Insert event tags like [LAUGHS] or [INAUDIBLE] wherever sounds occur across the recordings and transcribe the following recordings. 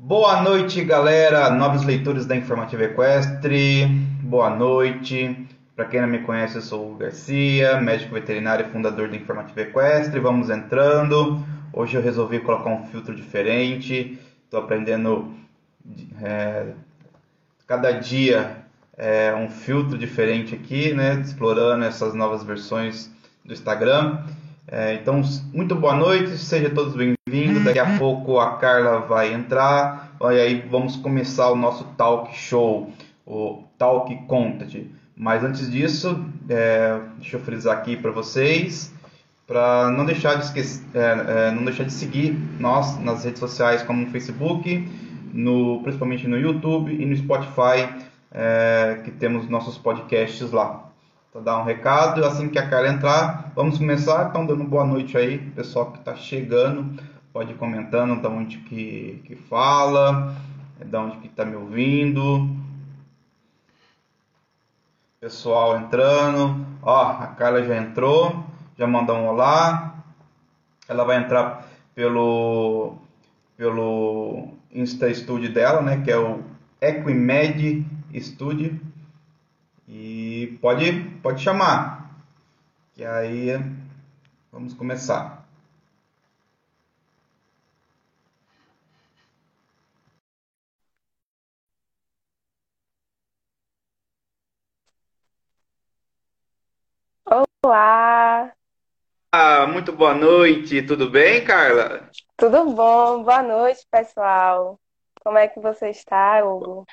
Boa noite, galera, novos leitores da Informativa Equestre. Boa noite. Para quem não me conhece, eu sou o Garcia, médico veterinário e fundador da Informativa Equestre. Vamos entrando. Hoje eu resolvi colocar um filtro diferente. Estou aprendendo é, cada dia é, um filtro diferente aqui, né? Explorando essas novas versões do Instagram. É, então, muito boa noite, sejam todos bem-vindos. Daqui a pouco a Carla vai entrar e aí vamos começar o nosso talk show, o Talk Content. Mas antes disso, é, deixa eu frisar aqui para vocês, para não deixar de esquecer, é, é, não deixar de seguir nós nas redes sociais como no Facebook, no, principalmente no YouTube e no Spotify, é, que temos nossos podcasts lá. Então, dar um recado. Assim que a Carla entrar, vamos começar. Então, dando boa noite aí, pessoal que está chegando. Pode ir comentando da onde que, que fala, da onde que está me ouvindo. Pessoal entrando. Ó, a Carla já entrou, já mandou um olá. Ela vai entrar pelo pelo Insta Studio dela, né, que é o Equimed Studio. E pode, pode chamar. Que aí vamos começar. Olá, Ah, muito boa noite, tudo bem, Carla? tudo bom? Boa noite, pessoal. Como é que você está, Hugo?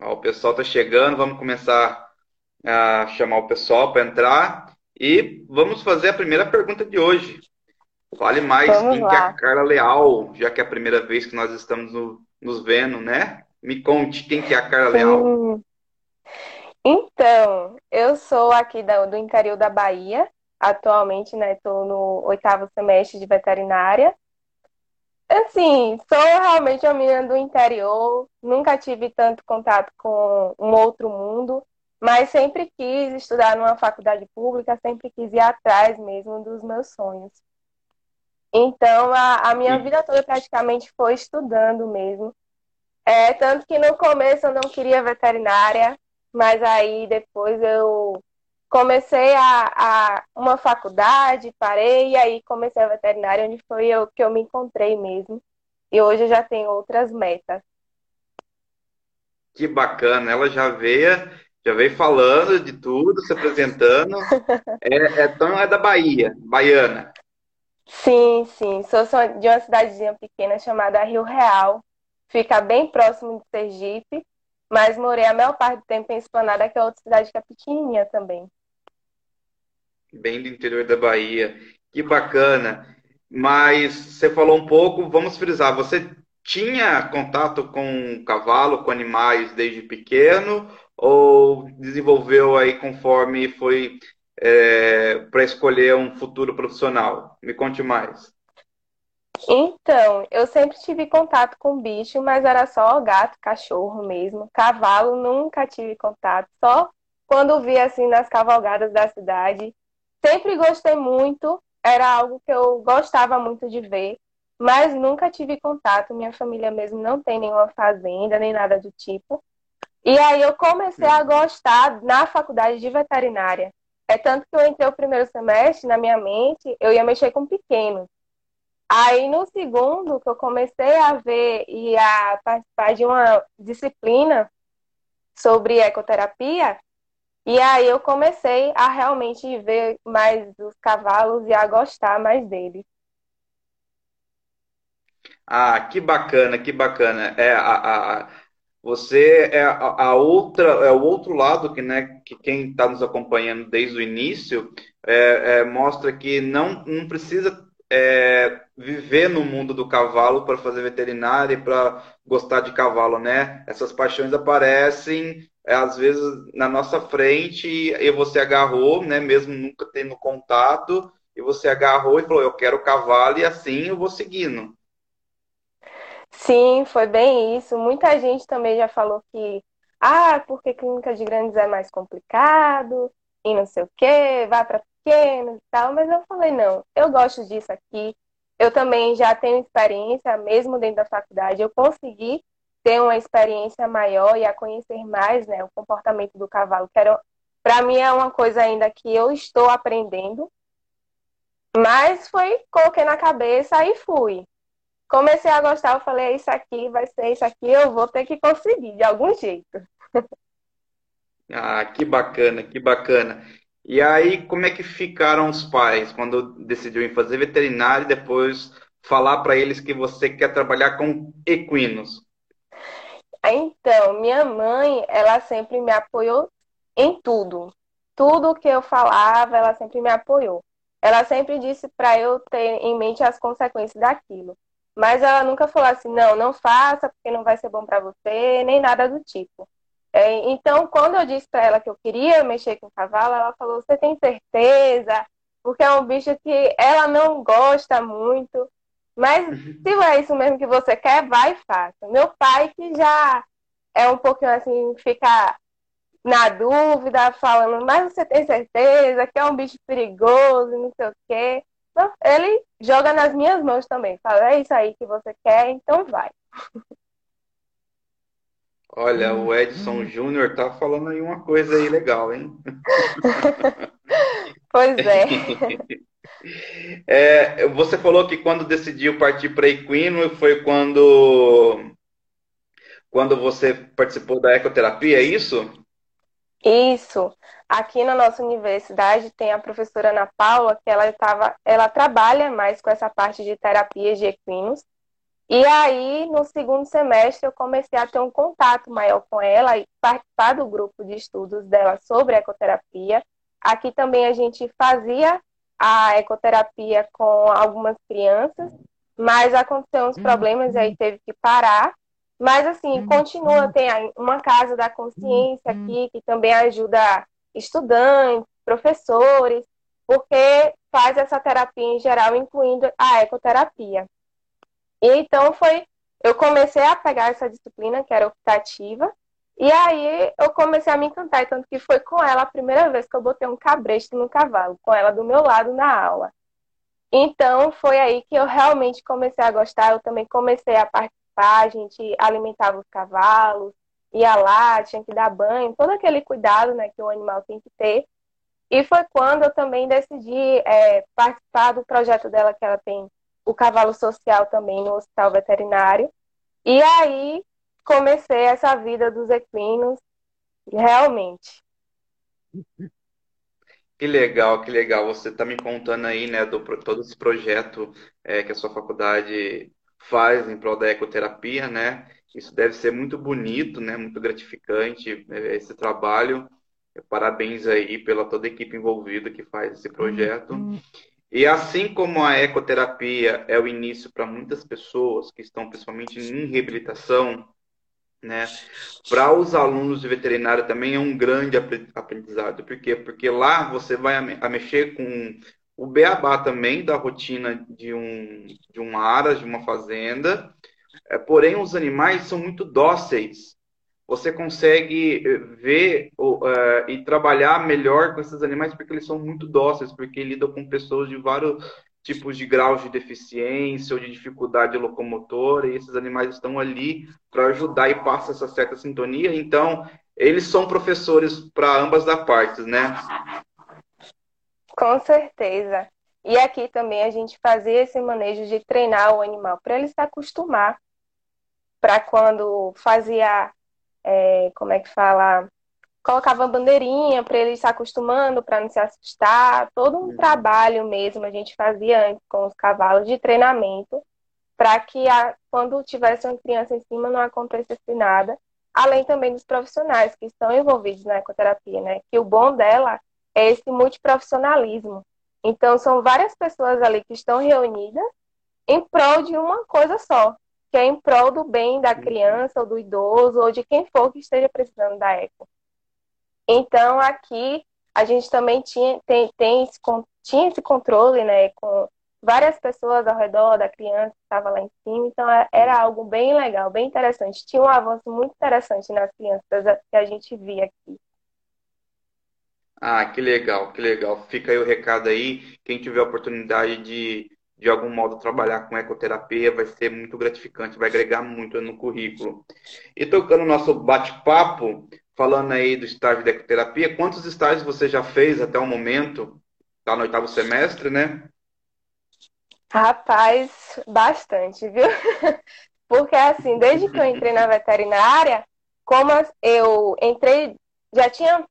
Ó, o pessoal está chegando, vamos começar a chamar o pessoal para entrar e vamos fazer a primeira pergunta de hoje. Fale mais Vamos quem que é a lá. Carla Leal, já que é a primeira vez que nós estamos no- nos vendo, né? Me conte quem que é a Carla Leal. Sim. Então, eu sou aqui da- do interior da Bahia. Atualmente, né, estou no oitavo semestre de veterinária. Assim, sou realmente uma menina do interior. Nunca tive tanto contato com um outro mundo, mas sempre quis estudar numa faculdade pública, sempre quis ir atrás mesmo dos meus sonhos. Então, a, a minha vida toda praticamente foi estudando mesmo. É, tanto que no começo eu não queria veterinária, mas aí depois eu comecei a, a uma faculdade, parei, e aí comecei a veterinária, onde foi eu, que eu me encontrei mesmo. E hoje eu já tenho outras metas. Que bacana, ela já veio, já veio falando de tudo, se apresentando. [LAUGHS] É, é, então é da Bahia, baiana. Sim, sim, sou de uma cidadezinha pequena chamada Rio Real. Fica bem próximo de Sergipe, mas morei a maior parte do tempo em Esplanada, que é outra cidade que é pequenininha também. Bem do interior da Bahia. Que bacana. Mas você falou um pouco, vamos frisar, você tinha contato com cavalo, com animais desde pequeno, ou desenvolveu aí conforme foi para escolher um futuro profissional? Me conte mais. Então, eu sempre tive contato com bicho, mas era só gato, cachorro mesmo. Cavalo, nunca tive contato, só quando vi assim nas cavalgadas da cidade. Sempre gostei muito, era algo que eu gostava muito de ver, mas nunca tive contato. Minha família mesmo não tem nenhuma fazenda, nem nada do tipo. E aí eu comecei a gostar na faculdade de veterinária. É tanto que eu entrei o primeiro semestre, na minha mente, eu ia mexer com pequenos. Aí no segundo, que eu comecei a ver e a participar de uma disciplina sobre ecoterapia, e aí eu comecei a realmente ver mais os cavalos e a gostar mais deles. Ah, que bacana, que bacana. É, a, a- você é a, a outra, é o outro lado que, né, que quem está nos acompanhando desde o início é, é, mostra que não, não precisa é, viver no mundo do cavalo para fazer veterinária e para gostar de cavalo, né? Essas paixões aparecem às vezes na nossa frente e você agarrou, né, mesmo nunca tendo contato, e você agarrou e falou, eu quero cavalo e assim eu vou seguindo. Sim, foi bem isso. Muita gente também já falou que, ah, porque clínica de grandes é mais complicado e não sei o quê, vai para pequenos e tal. Mas eu falei, não, eu gosto disso aqui. eu também já tenho experiência, mesmo dentro da faculdade, eu consegui ter uma experiência maior e a conhecer mais né, o comportamento do cavalo, que para mim é uma coisa ainda que eu estou aprendendo, mas foi, coloquei na cabeça e fui. Comecei a gostar, eu falei, é isso aqui, vai ser isso aqui, eu vou ter que conseguir de algum jeito. [LAUGHS] Ah, que bacana, que bacana. E aí, como é que ficaram os pais quando decidiu em fazer veterinário e depois falar para eles que você quer trabalhar com equinos? Então, minha mãe, ela sempre me apoiou em tudo. Tudo que eu falava, ela sempre me apoiou. Ela sempre disse para eu ter em mente as consequências daquilo. Mas ela nunca falou assim: não, não faça porque não vai ser bom para você, nem nada do tipo. É, então, quando eu disse para ela que eu queria mexer com cavalo, ela falou: Você tem certeza? Porque é um bicho que ela não gosta muito. Mas uhum. se é isso mesmo que você quer, vai e faça. Meu pai, que já é um pouquinho assim, fica na dúvida, falando, mas você tem certeza que é um bicho perigoso, não sei o quê. Então, ele joga nas minhas mãos também. Fala, é isso aí que você quer, então vai. Olha, o Edson Júnior tá falando aí uma coisa aí legal, hein? [LAUGHS] [LAUGHS] pois é. [LAUGHS] é. Você falou que quando decidiu partir para equino foi quando quando você participou da ecoterapia, é isso? Isso. Aqui na nossa universidade tem a professora Ana Paula, que ela tava, ela trabalha mais com essa parte de terapias de equinos. E aí, no segundo semestre, eu comecei a ter um contato maior com ela e participar do grupo de estudos dela sobre ecoterapia. Aqui também a gente fazia a ecoterapia com algumas crianças, mas aconteceu uns problemas e aí teve que parar. Mas assim, continua, tem uma casa da consciência aqui que também ajuda estudantes, professores, porque faz essa terapia em geral, incluindo a ecoterapia. E então foi, eu comecei a pegar essa disciplina, que era optativa, e aí eu comecei a me encantar, e tanto que foi com ela a primeira vez que eu botei um cabresto no cavalo, com ela do meu lado na aula. Então foi aí que eu realmente comecei a gostar, eu também comecei a participar, a gente alimentava os cavalos, ia lá, tinha que dar banho, todo aquele cuidado né, que o animal tem que ter. E foi quando eu também decidi é, participar do projeto dela que ela tem o cavalo social também no hospital veterinário. E aí comecei essa vida dos equinos, realmente. Que legal, que legal. Você está me contando aí, né, do todo esse projeto é, que a sua faculdade faz em prol da ecoterapia, né? Isso deve ser muito bonito, né? Muito gratificante é, esse trabalho. Parabéns aí pela toda a equipe envolvida que faz esse projeto. Uhum. E assim como a ecoterapia é o início para muitas pessoas que estão principalmente em reabilitação, né? Para os alunos de veterinária também é um grande aprendizado. Por quê? Porque lá você vai a mexer com o beabá também da rotina de um, de um aras, de uma fazenda. É, porém, os animais são muito dóceis você consegue eh, ver uh, e trabalhar melhor com esses animais porque eles são muito dóceis, porque lidam com pessoas de vários tipos de graus de deficiência ou de dificuldade locomotora, e esses animais estão ali para ajudar e passa essa certa sintonia. Então, eles são professores para ambas as partes, né? Com certeza. E aqui também a gente fazia esse manejo de treinar o animal para ele se acostumar. Para quando fazia é, como é que fala? Colocava bandeirinha para ele se acostumando, para não se assustar. Todo um uhum. trabalho mesmo a gente fazia antes com os cavalos de treinamento, para que a, quando tivesse uma criança em cima não acontecesse nada. Além também dos profissionais que estão envolvidos na ecoterapia, né? Que o bom dela é esse multiprofissionalismo. Então, são várias pessoas ali que estão reunidas em prol de uma coisa só, que é em prol do bem da criança ou do idoso ou de quem for que esteja precisando da eco. Então, aqui a gente também tinha, tem, tem esse, tinha esse controle, né, com várias pessoas ao redor da criança que estava lá em cima, então é, era algo bem legal, bem interessante. Tinha um avanço muito interessante nas crianças que a gente via aqui. Ah, que legal, que legal. Fica aí o recado aí. Quem tiver a oportunidade de de algum modo trabalhar com ecoterapia, vai ser muito gratificante, vai agregar muito no currículo. E tocando o nosso bate-papo, falando aí do estágio de ecoterapia, quantos estágios você já fez até o momento? Está no oitavo semestre, né? Rapaz, bastante, viu? [LAUGHS] Porque assim, desde que eu entrei na veterinária, como eu entrei, já tinha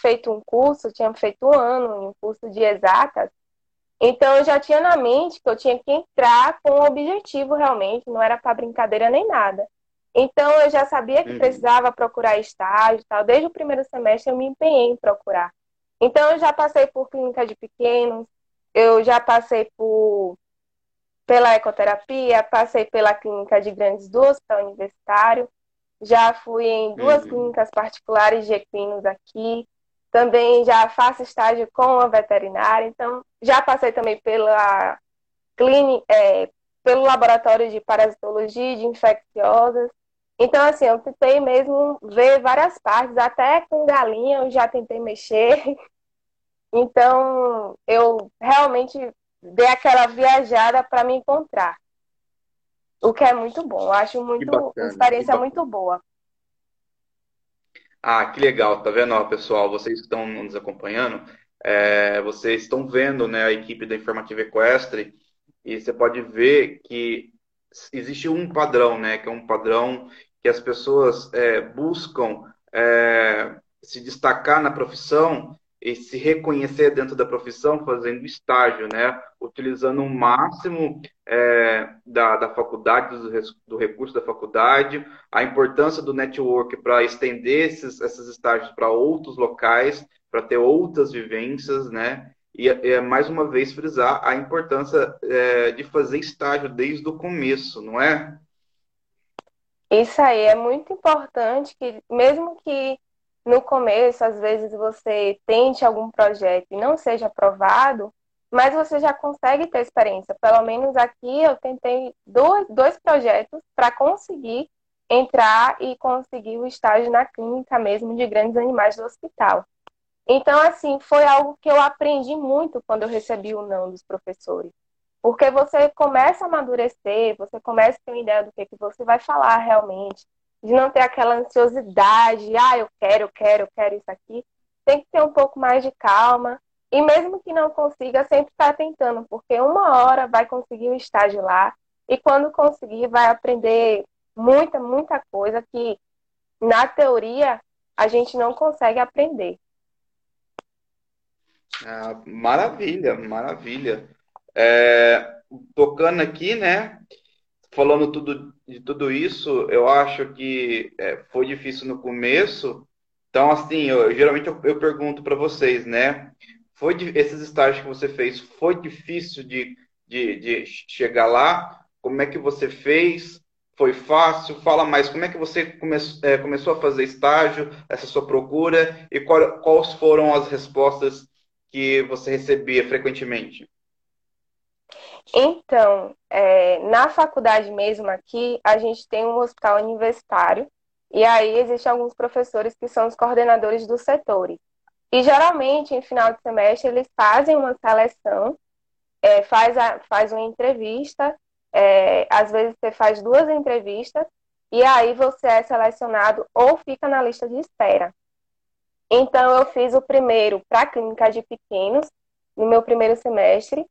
feito um curso, tinha feito um ano em um curso de exatas, então eu já tinha na mente que eu tinha que entrar com um objetivo realmente, não era para brincadeira nem nada. Então eu já sabia que uhum. precisava procurar estágio e tal. Desde o primeiro semestre eu me empenhei em procurar. Então eu já passei por clínica de pequenos, eu já passei por pela ecoterapia, passei pela clínica de grandes do hospital universitário, já fui em duas uhum. clínicas particulares de equinos aqui, também já faço estágio com a veterinária, então já passei também pela clínica, é, pelo laboratório de parasitologia de infecciosas. Então, assim, eu tentei mesmo ver várias partes, até com galinha eu já tentei mexer. [LAUGHS] Então, eu realmente dei aquela viajada para me encontrar. O que é muito bom. Eu acho muito, bacana, uma experiência muito boa. Ah, que legal, tá vendo, ó, pessoal? Vocês que estão nos acompanhando, é, vocês estão vendo né, a equipe da Informativa Equestre e você pode ver que existe um padrão, né? Que é um padrão que as pessoas é, buscam é, se destacar na profissão e se reconhecer dentro da profissão fazendo estágio, né? Utilizando o máximo é, da, da faculdade, do, do, recurso da faculdade, a importância do network para estender esses, esses estágios para outros locais, para ter outras vivências, né? E é, mais uma vez frisar a importância é, de fazer estágio desde o começo, não é? Isso aí é muito importante que mesmo que no começo, às vezes você tente algum projeto e não seja aprovado, mas você já consegue ter experiência. Pelo menos aqui eu tentei dois, dois projetos para conseguir entrar e conseguir o estágio na clínica mesmo de grandes animais do hospital. Então, assim, foi algo que eu aprendi muito quando eu recebi o não dos professores. Porque você começa a amadurecer, você começa a ter uma ideia do que, que você vai falar realmente de não ter aquela ansiosidade, ah, eu quero, eu quero, eu quero isso aqui. Tem que ter um pouco mais de calma. E mesmo que não consiga, sempre estar tá tentando, porque uma hora vai conseguir o estágio lá. E quando conseguir, vai aprender muita, muita coisa que na teoria a gente não consegue aprender. Ah, maravilha, maravilha. É, tocando aqui, né? falando tudo, de tudo isso, eu acho que é, foi difícil no começo. Então, assim, eu, geralmente eu, eu pergunto para vocês, né? Foi esses estágios que você fez, foi difícil de, de, de chegar lá? Como é que você fez? Foi fácil? Fala mais, como é que você come, é, começou a fazer estágio, essa sua procura, e qual, quais foram as respostas que você recebia frequentemente? Então, é, na faculdade mesmo aqui, a gente tem um hospital universitário, e aí existem alguns professores que são os coordenadores dos setores. E geralmente, em final de semestre, eles fazem uma seleção, é, faz, a, faz uma entrevista, é, às vezes você faz duas entrevistas, e aí você é selecionado ou fica na lista de espera. Então, eu fiz o primeiro para a clínica de pequenos, no meu primeiro semestre,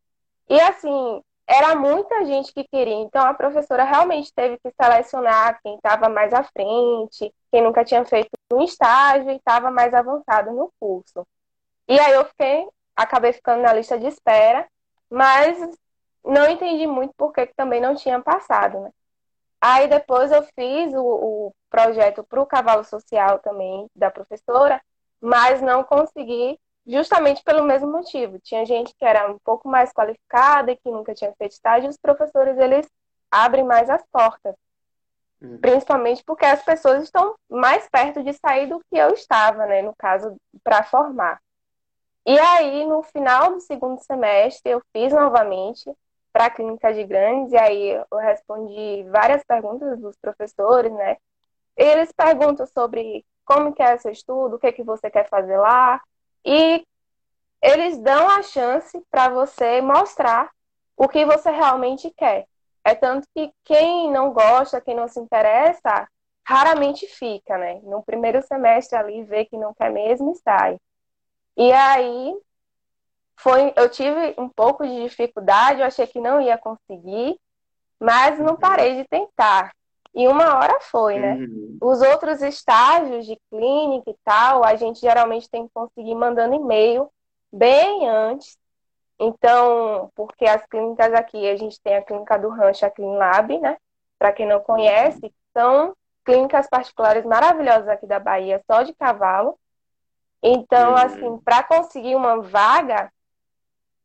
e assim, era muita gente que queria, então a professora realmente teve que selecionar quem estava mais à frente, quem nunca tinha feito um estágio e estava mais avançado no curso. E aí eu fiquei, acabei ficando na lista de espera, mas não entendi muito porque também não tinha passado, né? Aí depois eu fiz o, o projeto para o cavalo social também da professora, mas não consegui justamente pelo mesmo motivo. Tinha gente que era um pouco mais qualificada e que nunca tinha feito estágio, e os professores eles abrem mais as portas. Uhum. Principalmente porque as pessoas estão mais perto de sair do que eu estava, né, no caso, para formar. E aí, no final do segundo semestre, eu fiz novamente para a clínica de grandes, e aí eu respondi várias perguntas dos professores, né? Eles perguntam sobre como que é seu estudo, o que, que você quer fazer lá, e eles dão a chance para você mostrar o que você realmente quer. É tanto que quem não gosta, quem não se interessa, raramente fica, né? No primeiro semestre ali, vê que não quer mesmo e sai. E aí, foi, eu tive um pouco de dificuldade, eu achei que não ia conseguir, mas não parei de tentar. E uma hora foi, né? Uhum. Os outros estágios de clínica e tal, a gente geralmente tem que conseguir mandando e-mail bem antes. Então, porque as clínicas aqui, a gente tem a clínica do Rancho, a Clean né? Para quem não conhece, são clínicas particulares maravilhosas aqui da Bahia, só de cavalo. Então, uhum. assim, para conseguir uma vaga,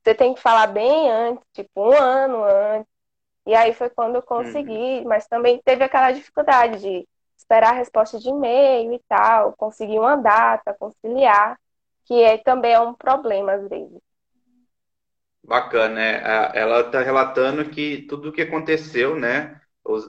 você tem que falar bem antes, tipo um ano antes. E aí foi quando eu consegui, uhum. mas também teve aquela dificuldade de esperar a resposta de e-mail e tal, conseguir uma data, conciliar, que é, também é um problema às vezes. Bacana, né? Ela está relatando que tudo o que aconteceu, né?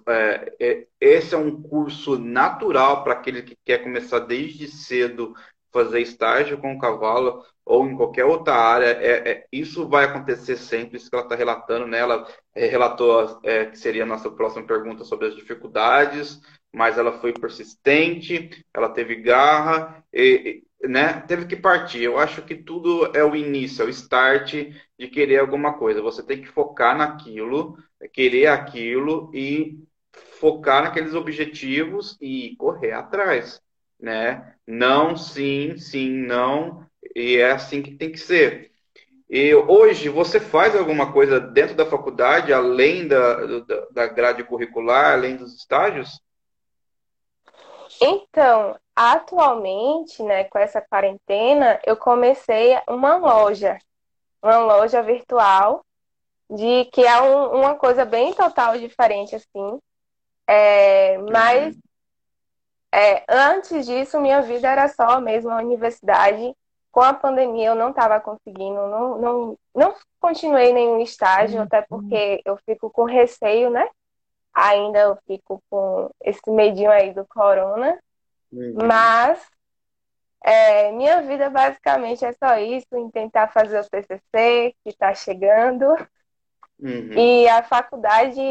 É, é, esse é um curso natural para aquele que quer começar desde cedo fazer estágio com o cavalo ou em qualquer outra área. É, é isso vai acontecer sempre, isso que ela está relatando. Né? Ela é, relatou é, que seria a nossa próxima pergunta sobre as dificuldades, mas ela foi persistente, ela teve garra, e, né? teve que partir. Eu acho que tudo é o início, é o start de querer alguma coisa. Você tem que focar naquilo, querer aquilo e focar naqueles objetivos e correr atrás, né? Não, sim, sim, não, e é assim que tem que ser. E hoje você faz alguma coisa dentro da faculdade, além da, da, grade curricular, além dos estágios? Então, atualmente, né, com essa quarentena, eu comecei uma loja, uma loja virtual, de que é um, uma coisa bem total diferente, assim. É, mas uhum. É, antes disso, minha vida era só mesmo a universidade. Com a pandemia, eu não estava conseguindo, não, não, não continuei nenhum estágio, uhum. até porque eu fico com receio, né? Ainda eu fico com esse medinho aí do corona. Uhum. Mas é, minha vida basicamente é só isso, em tentar fazer o TCC, que está chegando. Uhum. E a faculdade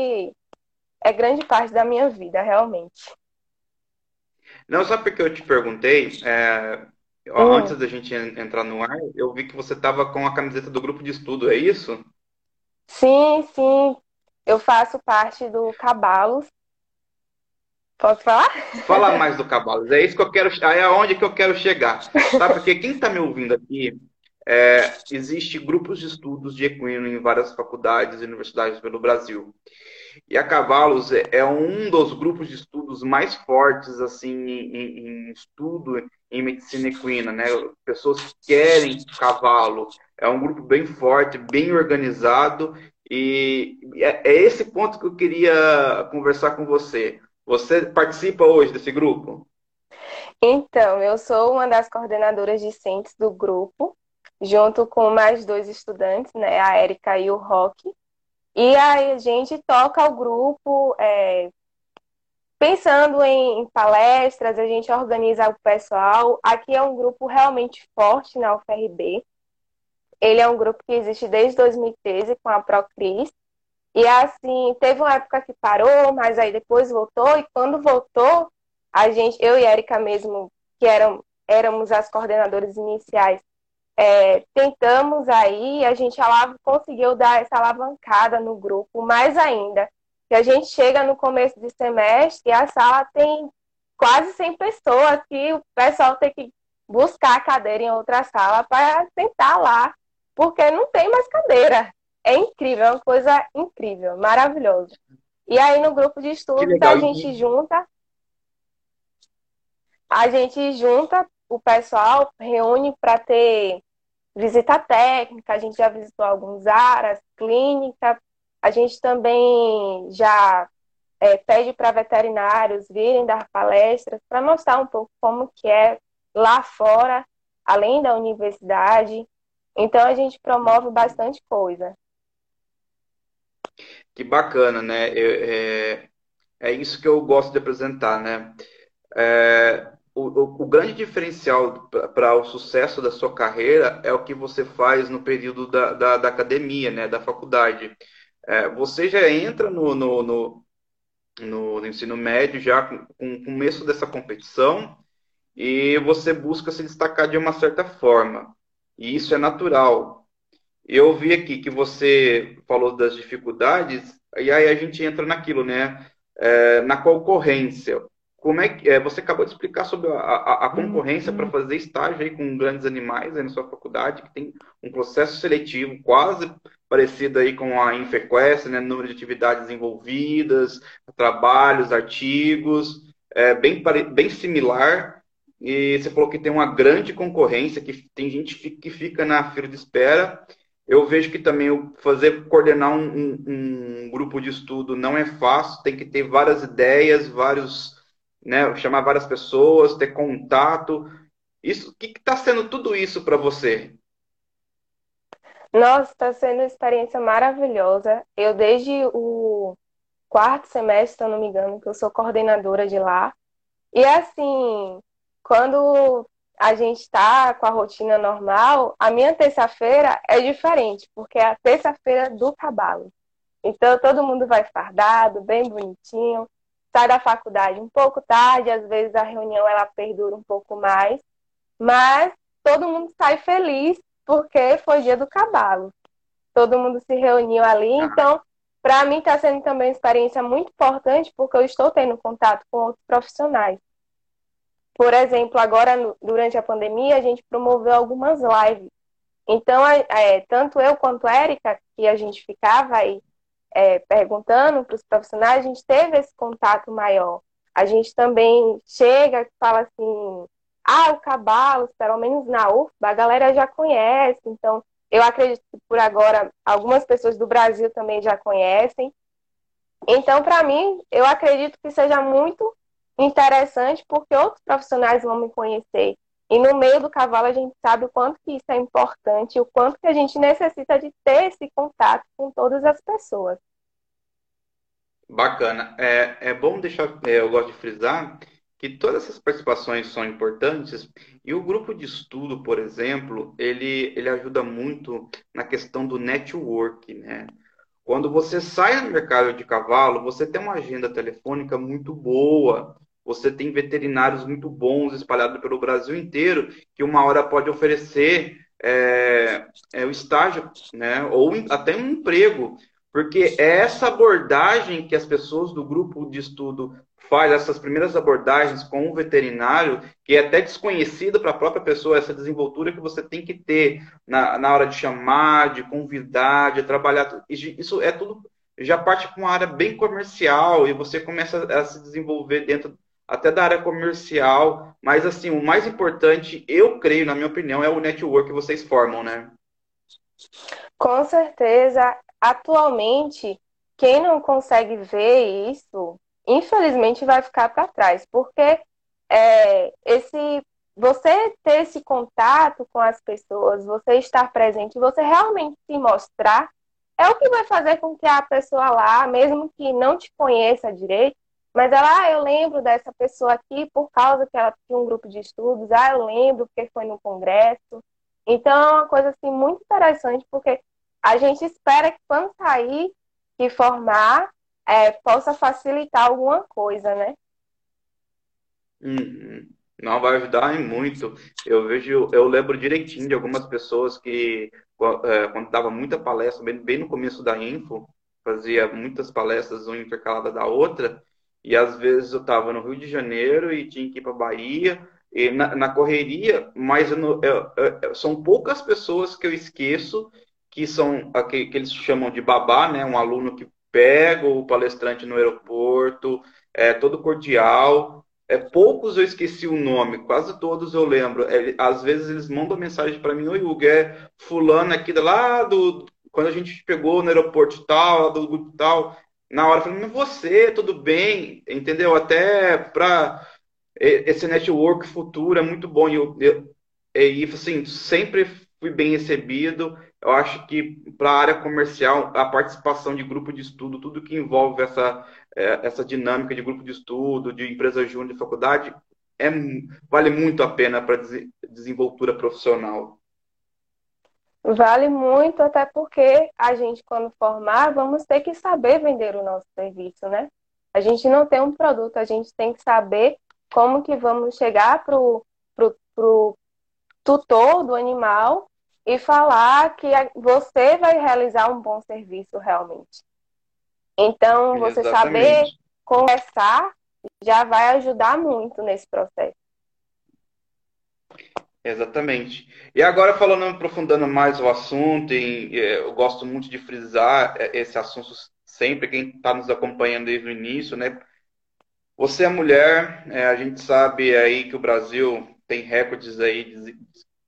é grande parte da minha vida, realmente. Não, só porque eu te perguntei, é, hum. antes da gente entrar no ar, eu vi que você estava com a camiseta do grupo de estudo, é isso? Sim, sim. Eu faço parte do Cabalos, Posso falar? Fala [LAUGHS] mais do Cavalos. É isso que eu quero. É aonde que eu quero chegar. Tá? Porque quem está me ouvindo aqui, é, existe grupos de estudos de equino em várias faculdades e universidades pelo Brasil. E a Cavalos é, é um dos grupos de estudos mais fortes assim em, em estudo em medicina equina, né? Pessoas que querem cavalo. É um grupo bem forte, bem organizado e é, é esse ponto que eu queria conversar com você. Você participa hoje desse grupo? Então, eu sou uma das coordenadoras discentes do grupo, junto com mais dois estudantes, né, a Érica e o Rock. E a gente toca o grupo é, pensando em, em, palestras, a gente organiza o pessoal. Aqui é um grupo realmente forte na UFRB. Ele é um grupo que existe desde 2013 com a Procris. E assim, teve uma época que parou, mas aí depois voltou, e quando voltou, a gente, eu e Erika mesmo, que eram, éramos as coordenadoras iniciais, é, tentamos aí, a gente conseguiu dar essa alavancada no grupo, mais ainda, que a gente chega no começo de semestre e a sala tem quase 100 pessoas, que o pessoal tem que buscar a cadeira em outra sala para sentar lá, porque não tem mais cadeira. É incrível, é uma coisa incrível, maravilhosa. E aí no grupo de estudos a gente junta, a gente junta o pessoal, reúne para ter visita técnica, a gente já visitou alguns áreas, clínica, a gente também já é, pede para veterinários virem dar palestras para mostrar um pouco como que é lá fora, além da universidade. Então a gente promove bastante coisa. Que bacana, né? é, é isso que eu gosto de apresentar, né? É, o, o, grande diferencial para o sucesso da sua carreira é o que você faz no período da, da, da, academia, né? Da faculdade. é, você já entra no, no, no, no, ensino médio já com, com o começo dessa competição e você busca se destacar de uma certa forma. E isso é natural. Eu vi aqui que você falou das dificuldades, e aí a gente entra naquilo, né? É, na concorrência. Como é que é, você acabou de explicar sobre a, a, a concorrência para fazer estágio aí com grandes animais aí na sua faculdade, que tem um processo seletivo quase parecido aí com a Infequest, né? Número de atividades envolvidas, trabalhos, artigos, é bem, bem similar. E você falou que tem uma grande concorrência, que tem gente que fica na fila de espera. Eu vejo que também fazer coordenar um, um, um grupo de estudo não é fácil, tem que ter várias ideias, vários né, chamar várias pessoas, ter contato. Isso, o que está sendo tudo isso para você? Nossa, está sendo uma experiência maravilhosa. Eu desde o quarto semestre, se eu não me engano, que eu sou coordenadora de lá. E assim, quando a gente está com a rotina normal, a minha terça-feira é diferente, porque é a terça-feira do cabalo. Então todo mundo vai fardado, bem bonitinho sai da faculdade um pouco tarde, às vezes a reunião ela perdura um pouco mais, mas todo mundo sai feliz porque foi dia do cavalo. Todo mundo se reuniu ali, então para mim está sendo também uma experiência muito importante porque eu estou tendo contato com outros profissionais. Por exemplo, agora durante a pandemia a gente promoveu algumas lives. Então, é, tanto eu quanto a Érica, que a gente ficava aí é, perguntando para os profissionais, a gente teve esse contato maior. A gente também chega e fala assim, ah, o Cabalos, pelo menos na UFBA, a galera já conhece, então eu acredito que por agora algumas pessoas do Brasil também já conhecem. Então, para mim, eu acredito que seja muito interessante porque outros profissionais vão me conhecer. E no meio do cavalo a gente sabe o quanto que isso é importante, o quanto que a gente necessita de ter esse contato com todas as pessoas. Bacana. É, é bom deixar, é, eu gosto de frisar que todas essas participações são importantes e o grupo de estudo, por exemplo, ele, ele ajuda muito na questão do network, né? Quando você sai no mercado de cavalo, você tem uma agenda telefônica muito boa, você tem veterinários muito bons espalhados pelo Brasil inteiro, que uma hora pode oferecer é, é, o estágio, né? ou até um emprego. Porque é essa abordagem que as pessoas do grupo de estudo faz essas primeiras abordagens com o veterinário, que é até desconhecida para a própria pessoa, essa desenvoltura que você tem que ter na, na hora de chamar, de convidar, de trabalhar. Isso é tudo já parte para uma área bem comercial e você começa a se desenvolver dentro até da área comercial, mas assim, o mais importante, eu creio, na minha opinião, é o network que vocês formam, né? Com certeza. Atualmente, quem não consegue ver isso, infelizmente vai ficar para trás, porque é, esse você ter esse contato com as pessoas, você estar presente, você realmente se mostrar, é o que vai fazer com que a pessoa lá, mesmo que não te conheça direito, mas ela, ah, eu lembro dessa pessoa aqui por causa que ela tinha um grupo de estudos, ah, eu lembro porque foi no congresso. Então é uma coisa assim muito interessante, porque a gente espera que quando sair e formar, é, possa facilitar alguma coisa, né? Uhum. Não, vai ajudar muito. Eu vejo, eu lembro direitinho de algumas pessoas que, é, quando dava muita palestra, bem, bem no começo da Info, fazia muitas palestras, uma intercalada da outra, e às vezes eu estava no Rio de Janeiro e tinha que ir para Bahia, e na, na correria, mas eu, eu, eu, são poucas pessoas que eu esqueço que são que, que eles chamam de babá, né? Um aluno que pega o palestrante no aeroporto, é todo cordial. É, poucos eu esqueci o nome, quase todos eu lembro. É, às vezes eles mandam mensagem para mim: Oi, Hugo, é fulano aqui lá do. Quando a gente pegou no aeroporto tal, do grupo tal na hora falando, você, tudo bem, entendeu? Até para esse network futuro é muito bom. E eu, eu, e assim, sempre fui bem recebido. Eu acho que para a área comercial, a participação de grupo de estudo, tudo que envolve essa, é, essa dinâmica de grupo de estudo, de empresa júnior de faculdade, é, vale muito a pena para desenvoltura profissional. Vale muito, até porque a gente, quando formar, vamos ter que saber vender o nosso serviço, né? A gente não tem um produto, a gente tem que saber como que vamos chegar pro, pro tutor do animal e falar que você vai realizar um bom serviço realmente. Então, você Exatamente. saber conversar já vai ajudar muito nesse processo. Exatamente. E agora falando, aprofundando mais o assunto, e, eu gosto muito de frisar é, esse assunto sempre, quem está nos acompanhando desde o início, né? Você é mulher, é, a gente sabe aí que o Brasil tem recordes aí de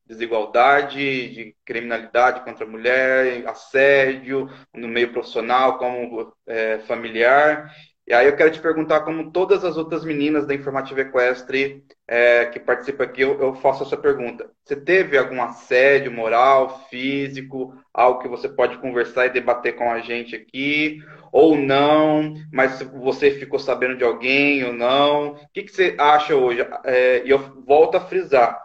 desigualdade, de criminalidade contra a mulher, assédio no meio profissional como é, familiar. E aí eu quero te perguntar, como todas as outras meninas da Informativa Equestre é, que participam aqui, eu, eu, faço essa pergunta. Você teve algum assédio moral, físico, algo que você pode conversar e debater com a gente aqui, ou não, mas você ficou sabendo de alguém ou não? O que, que você acha hoje? É, e eu volto a frisar,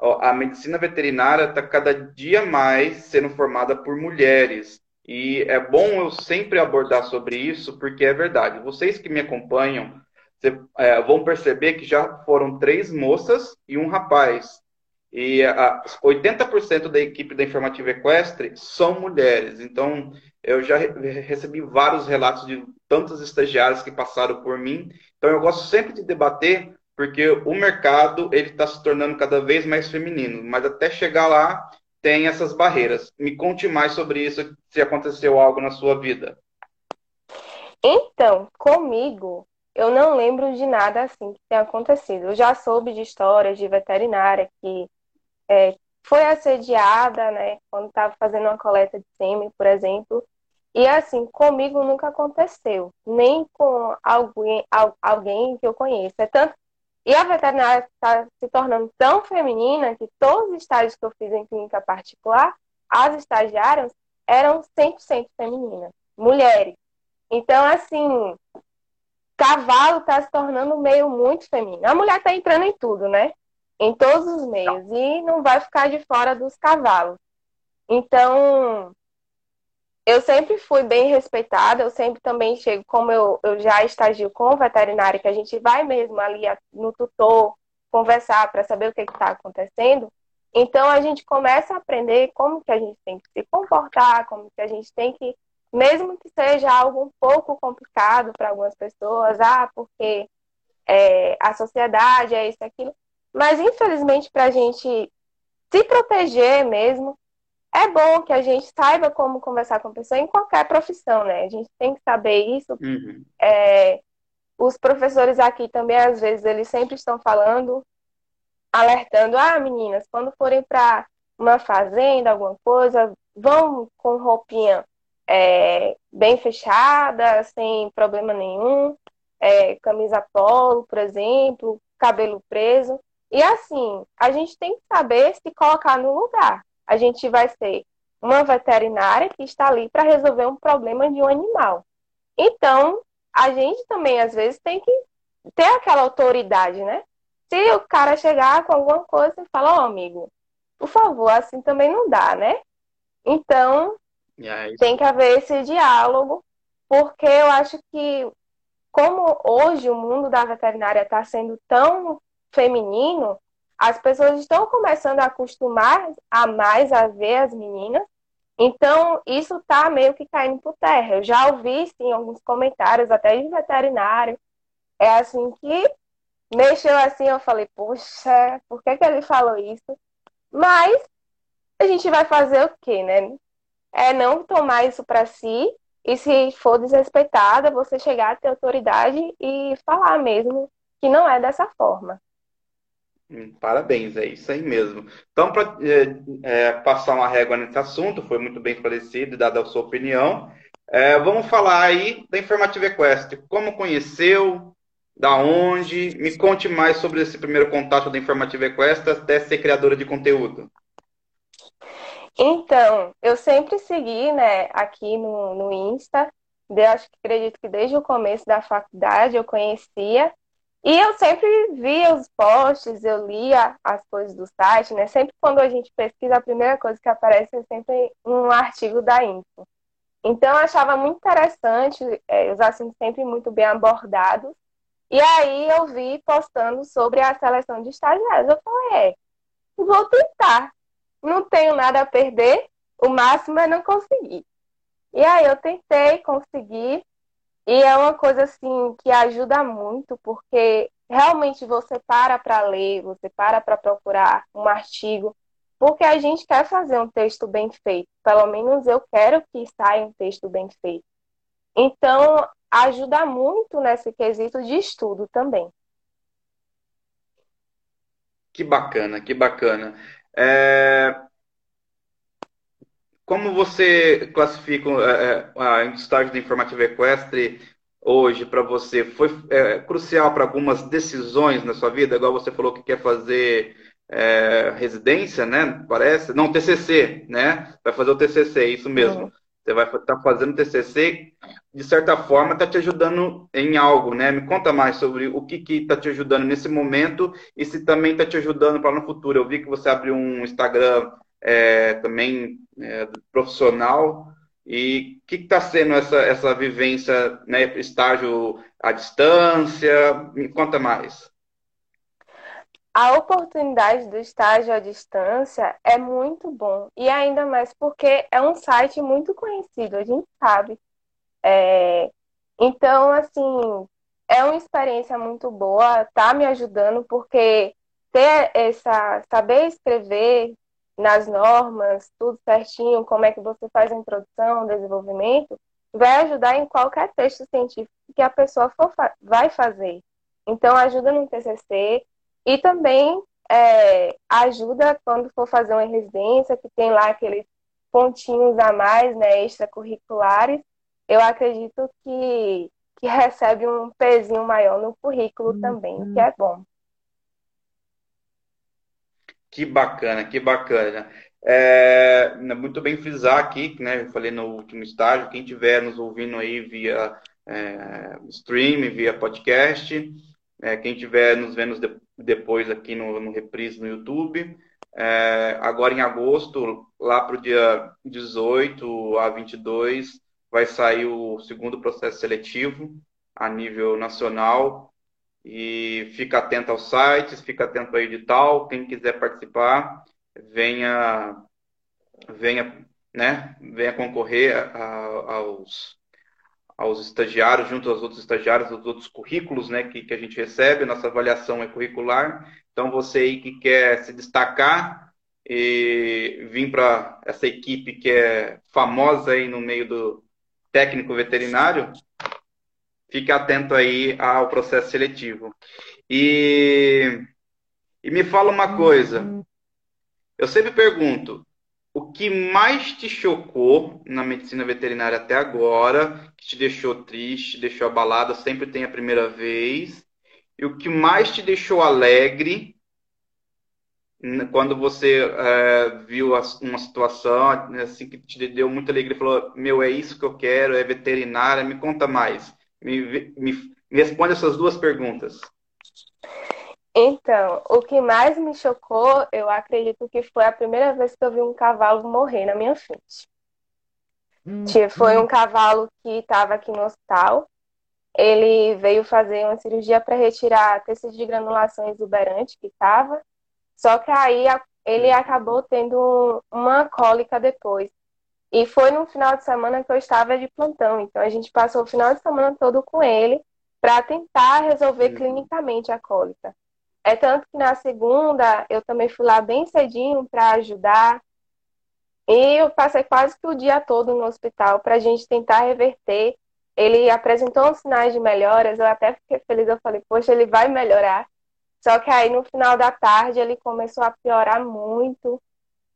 a medicina veterinária está cada dia mais sendo formada por mulheres. E é bom eu sempre abordar sobre isso, porque é verdade. Vocês que me acompanham você, é, vão perceber que já foram três moças e um rapaz. E a, 80% da equipe da Informativa Equestre são mulheres. Então, eu já recebi vários relatos de tantos estagiários que passaram por mim. Então, eu gosto sempre de debater, porque o mercado ele está se tornando cada vez mais feminino. Mas até chegar lá, tem essas barreiras. Me conte mais sobre isso, se aconteceu algo na sua vida. Então, comigo, eu não lembro de nada assim que tenha acontecido. Eu já soube de histórias de veterinária que é, foi assediada, né, quando estava fazendo uma coleta de sêmen, por exemplo. E assim, comigo nunca aconteceu, nem com alguém, alguém que eu conheça. É tanto e a veterinária está se tornando tão feminina que todos os estágios que eu fiz em clínica particular, as estagiárias eram 100% femininas, mulheres. Então, assim, cavalo está se tornando um meio muito feminino. A mulher está entrando em tudo, né? Em todos os meios. E não vai ficar de fora dos cavalos. Então, eu sempre fui bem respeitada, eu sempre também chego, como eu, eu já estagio com o veterinário, que a gente vai mesmo ali no tutor conversar para saber o que está acontecendo. Então a gente começa a aprender como que a gente tem que se comportar, como que a gente tem que, mesmo que seja algo um pouco complicado para algumas pessoas, ah, porque é, a sociedade é isso, aquilo. Mas infelizmente para a gente se proteger mesmo, é bom que a gente saiba como conversar com a pessoa em qualquer profissão, né? A gente tem que saber isso. Uhum. É, os professores aqui também, às vezes, eles sempre estão falando, alertando, ah, meninas, quando forem para uma fazenda, alguma coisa, vão com roupinha é, bem fechada, sem problema nenhum, é, camisa polo, por exemplo, cabelo preso. E assim, a gente tem que saber se colocar no lugar a gente vai ser uma veterinária que está ali para resolver um problema de um animal. Então, a gente também, às vezes, tem que ter aquela autoridade, né? Se o cara chegar com alguma coisa e falar, ó, oh, amigo, por favor, assim também não dá, né? Então, tem que haver esse diálogo, porque eu acho que, como hoje o mundo da veterinária está sendo tão feminino, as pessoas estão começando a acostumar a mais a ver as meninas, então isso está meio que caindo por terra. Eu já ouvi, sim, alguns comentários, até de veterinário, é assim que mexeu assim, eu falei, poxa, por que, que ele falou isso? Mas a gente vai fazer o quê, né? É não tomar isso para si e se for desrespeitada, você chegar a ter autoridade e falar mesmo que não é dessa forma. Hum, parabéns, é isso aí mesmo. Então, para é, é, passar uma régua nesse assunto, foi muito bem esclarecido e dada a sua opinião. É, vamos falar aí da Informativa Equestre. Como conheceu? Da onde? Me conte mais sobre esse primeiro contato da Informativa Equestre até ser criadora de conteúdo. Então, eu sempre segui, né, aqui no, no Insta. Eu acho que acredito que desde o começo da faculdade eu conhecia E eu sempre via os posts, eu lia as coisas do site, né? Sempre quando a gente pesquisa, a primeira coisa que aparece é sempre um artigo da Info. Então, eu achava muito interessante, é, os assuntos sempre muito bem abordados. E aí eu vi postando sobre a seleção de estagiários. Eu falei, é, vou tentar. Não tenho nada a perder, o máximo é não conseguir. E aí eu tentei, consegui, e é uma coisa assim que ajuda muito, porque realmente você para para ler, você para para procurar um artigo, porque a gente quer fazer um texto bem feito. Pelo menos eu quero que saia um texto bem feito. Então, ajuda muito nesse quesito de estudo também. Que bacana, que bacana. É... Como você classifica é, é a estágio de informativa equestre hoje para você? Foi é, crucial para algumas decisões na sua vida? Igual você falou que quer fazer é, residência, né? Parece. Não, TCC, né? Vai fazer o TCC, isso mesmo. Uhum. Você vai estar tá fazendo TCC, de certa forma, está te ajudando em algo, né? Me conta mais sobre o que está te ajudando nesse momento e se também está te ajudando para no futuro. Eu vi que você abriu um Instagram é, também é, profissional. E o que está sendo essa, essa vivência, né, estágio à distância? Me conta mais. A oportunidade do estágio à distância é muito bom. E ainda mais porque é um site muito conhecido, a gente sabe. É... Então, assim, é uma experiência muito boa, tá me ajudando, porque ter essa, saber escrever, nas normas, tudo certinho, como é que você faz a introdução, o desenvolvimento, vai ajudar em qualquer texto científico que a pessoa for, vai fazer. Então, ajuda no TCC e também é, ajuda quando for fazer uma residência, que tem lá aqueles pontinhos a mais, né, extracurriculares. Eu acredito que, que recebe um pezinho maior no currículo uhum. também, que é bom. Que bacana, que bacana. É, muito bem frisar aqui, né? Eu falei no último estágio, quem estiver nos ouvindo aí via é, stream, via podcast, é, quem estiver nos vendo de, depois aqui no, no reprise no YouTube. É, agora em agosto, lá para o dia 18 a 22, vai sair o segundo processo seletivo a nível nacional e fica atento aos sites, fica atento ao edital. Quem quiser participar, venha, venha, né, venha concorrer a, aos, aos estagiários, junto aos outros estagiários, aos outros currículos né, que, que a gente recebe. Nossa avaliação é curricular. Então, você aí que quer se destacar e vir para essa equipe que é famosa aí no meio do técnico veterinário, fique atento aí ao processo seletivo. E, e me fala uma coisa. Eu sempre pergunto, o que mais te chocou na medicina veterinária até agora, que te deixou triste, deixou abalado, sempre tem a primeira vez, e o que mais te deixou alegre quando você é, viu uma situação assim que te deu muita alegria, falou, meu, é isso que eu quero, é veterinária, me conta mais. Me, me, me responde essas duas perguntas. Então, o que mais me chocou, eu acredito que foi a primeira vez que eu vi um cavalo morrer na minha frente. Hum, foi hum. um cavalo que estava aqui no hospital. Ele veio fazer uma cirurgia para retirar tecido de granulação exuberante que estava. Só que aí ele acabou tendo uma cólica depois. E foi no final de semana que eu estava de plantão. Então a gente passou o final de semana todo com ele para tentar resolver uhum. clinicamente a cólica. É tanto que na segunda eu também fui lá bem cedinho para ajudar. E eu passei quase que o dia todo no hospital para a gente tentar reverter. Ele apresentou uns sinais de melhoras, eu até fiquei feliz, eu falei, poxa, ele vai melhorar. Só que aí no final da tarde ele começou a piorar muito.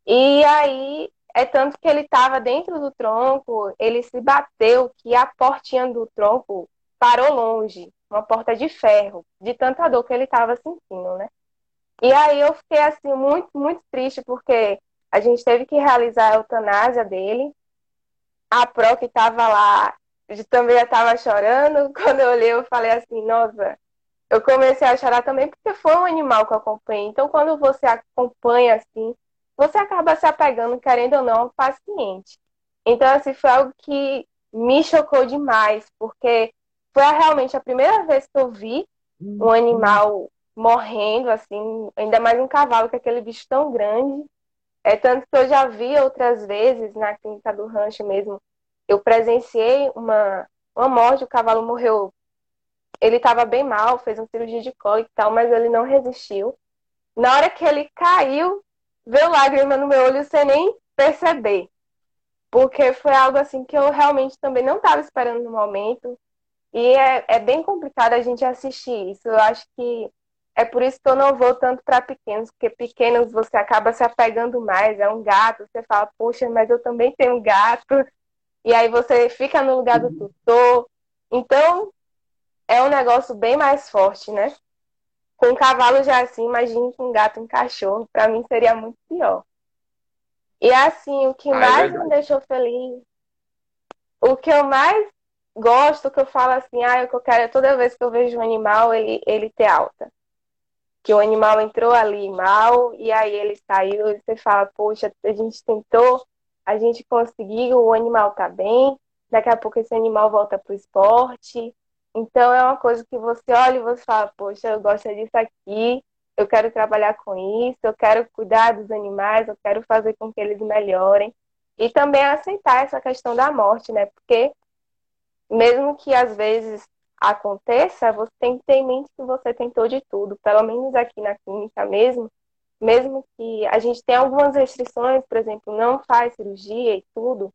E aí é tanto que ele estava dentro do tronco, ele se bateu que a portinha do tronco parou longe, uma porta de ferro, de tanta dor que ele estava sentindo, né? E aí eu fiquei assim muito, muito triste porque a gente teve que realizar a eutanásia dele. A Pro que estava lá também estava chorando. [LAUGHS] Quando eu olhei, eu falei assim, nossa, eu comecei a chorar também porque foi um animal que eu acompanhei. Então, quando você acompanha assim, você acaba se apegando, querendo ou não, ao paciente. Então, assim, foi algo que me chocou demais, porque foi realmente a primeira vez que eu vi um animal morrendo, assim, ainda mais um cavalo, com aquele bicho tão grande. É tanto que eu já vi outras vezes na clínica do rancho mesmo. Eu presenciei uma, uma morte, o cavalo morreu. Ele estava bem mal, fez uma cirurgia de cólica e tal, mas ele não resistiu. Na hora que ele caiu, veio lágrima no meu olho sem nem perceber. Porque foi algo assim que eu realmente também não estava esperando no momento. E é, é bem complicado a gente assistir isso. Eu acho que é por isso que eu não vou tanto para pequenos, porque pequenos você acaba se apegando mais. É um gato, você fala, poxa, mas eu também tenho um gato. E aí você fica no lugar do uhum. tutor. Então, é um negócio bem mais forte, né? Com um cavalo já assim, imagine com um gato e um cachorro. Para mim seria muito pior. E assim, o que ah, é mais é me deixou feliz, o que eu mais gosto, que eu falo assim, ah, eu quero toda vez que eu vejo um animal, ele, ele ter alta que o animal entrou ali mal e aí ele saiu e você fala, poxa, a gente tentou, a gente conseguiu, o animal tá bem, daqui a pouco esse animal volta pro esporte. Então é uma coisa que você olha e você fala, poxa, eu gosto disso aqui, eu quero trabalhar com isso, eu quero cuidar dos animais, eu quero fazer com que eles melhorem. E também aceitar essa questão da morte, né? Porque mesmo que às vezes aconteça, você tem que ter em mente que você tentou de tudo, pelo menos aqui na clínica mesmo, mesmo que a gente tenha algumas restrições, por exemplo, não faz cirurgia e tudo,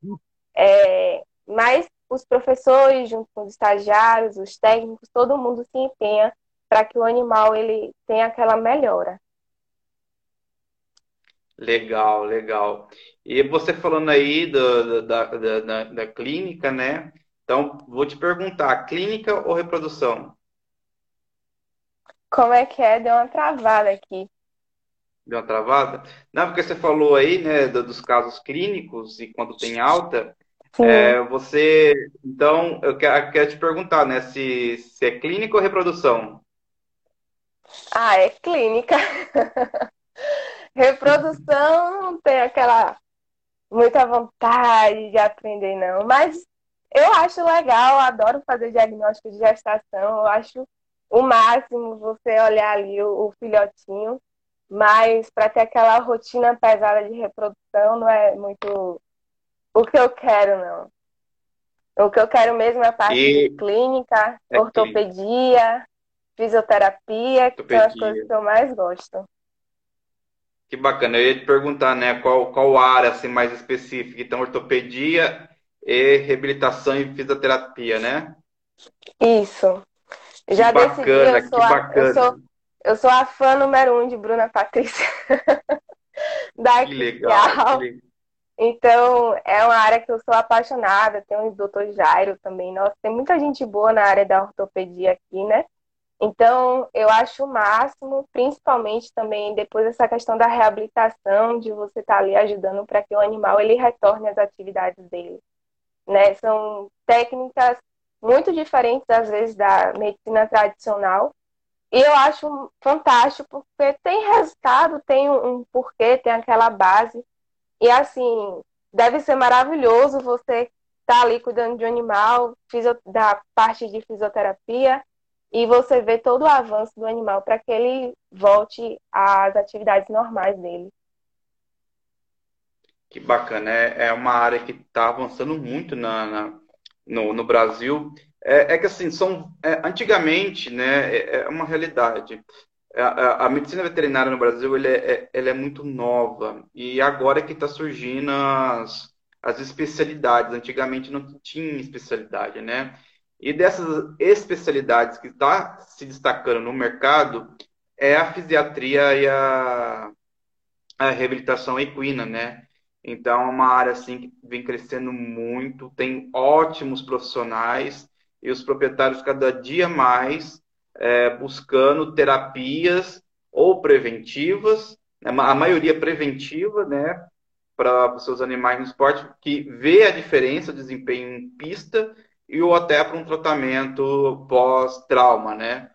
é, mas os professores, junto com os estagiários, os técnicos, todo mundo se empenha para que o animal ele tenha aquela melhora. Legal, legal. E você falando aí do, da, da, da, da clínica, né? Então, vou te perguntar, clínica ou reprodução? Como é que é? Deu uma travada aqui. Deu uma travada? Não, porque você falou aí, né, dos casos clínicos e quando tem alta, é, você, então, eu quero, quero, te perguntar, né, se, se é clínica ou reprodução? Ah, é clínica. [LAUGHS] reprodução não tem aquela muita vontade de aprender, não. Mas eu acho legal, adoro fazer diagnóstico de gestação, eu acho o máximo você olhar ali o, o filhotinho, mas para ter aquela rotina pesada de reprodução não é muito o que eu quero, não. O que eu quero mesmo é a parte e... de clínica, é ortopedia, clínica. fisioterapia, ortopedia. que são as coisas que eu mais gosto. Que bacana. Eu ia te perguntar, né, qual, qual área assim, mais específica. Então, ortopedia e reabilitação e fisioterapia, né? Isso. Já que decidi, bacana, eu sou, a, eu, sou, eu sou a fã número um de Bruna Patrícia. [LAUGHS] da que legal, que legal. Então, é uma área que eu sou apaixonada. Tem o doutor Jairo também. Nossa, tem muita gente boa na área da ortopedia aqui, né? Então, eu acho o máximo, principalmente também depois dessa questão da reabilitação, de você estar tá ali ajudando para que o animal ele retorne às atividades dele né? São técnicas muito diferentes, às vezes, da medicina tradicional. E eu acho fantástico, porque tem resultado, tem um porquê, tem aquela base. E, assim, deve ser maravilhoso você estar tá ali cuidando de um animal, da parte de fisioterapia, e você ver todo o avanço do animal para que ele volte às atividades normais dele. Que bacana, é, é uma área que está avançando muito na, na no, no, Brasil. É, é, que assim, são, é, antigamente, né, é, é uma realidade. É, a, a, medicina veterinária no Brasil ele é, é ela é muito nova e agora é que está surgindo as, as especialidades. Antigamente não tinha especialidade, né? E dessas especialidades que está se destacando no mercado é a fisiatria e a, a reabilitação equina, né? Então, é uma área assim que vem crescendo muito, tem ótimos profissionais e os proprietários cada dia mais é, buscando terapias ou preventivas, né, a maioria preventiva, né, para os seus animais no esporte, que vê a diferença de desempenho em pista e ou até para um tratamento pós-trauma, né?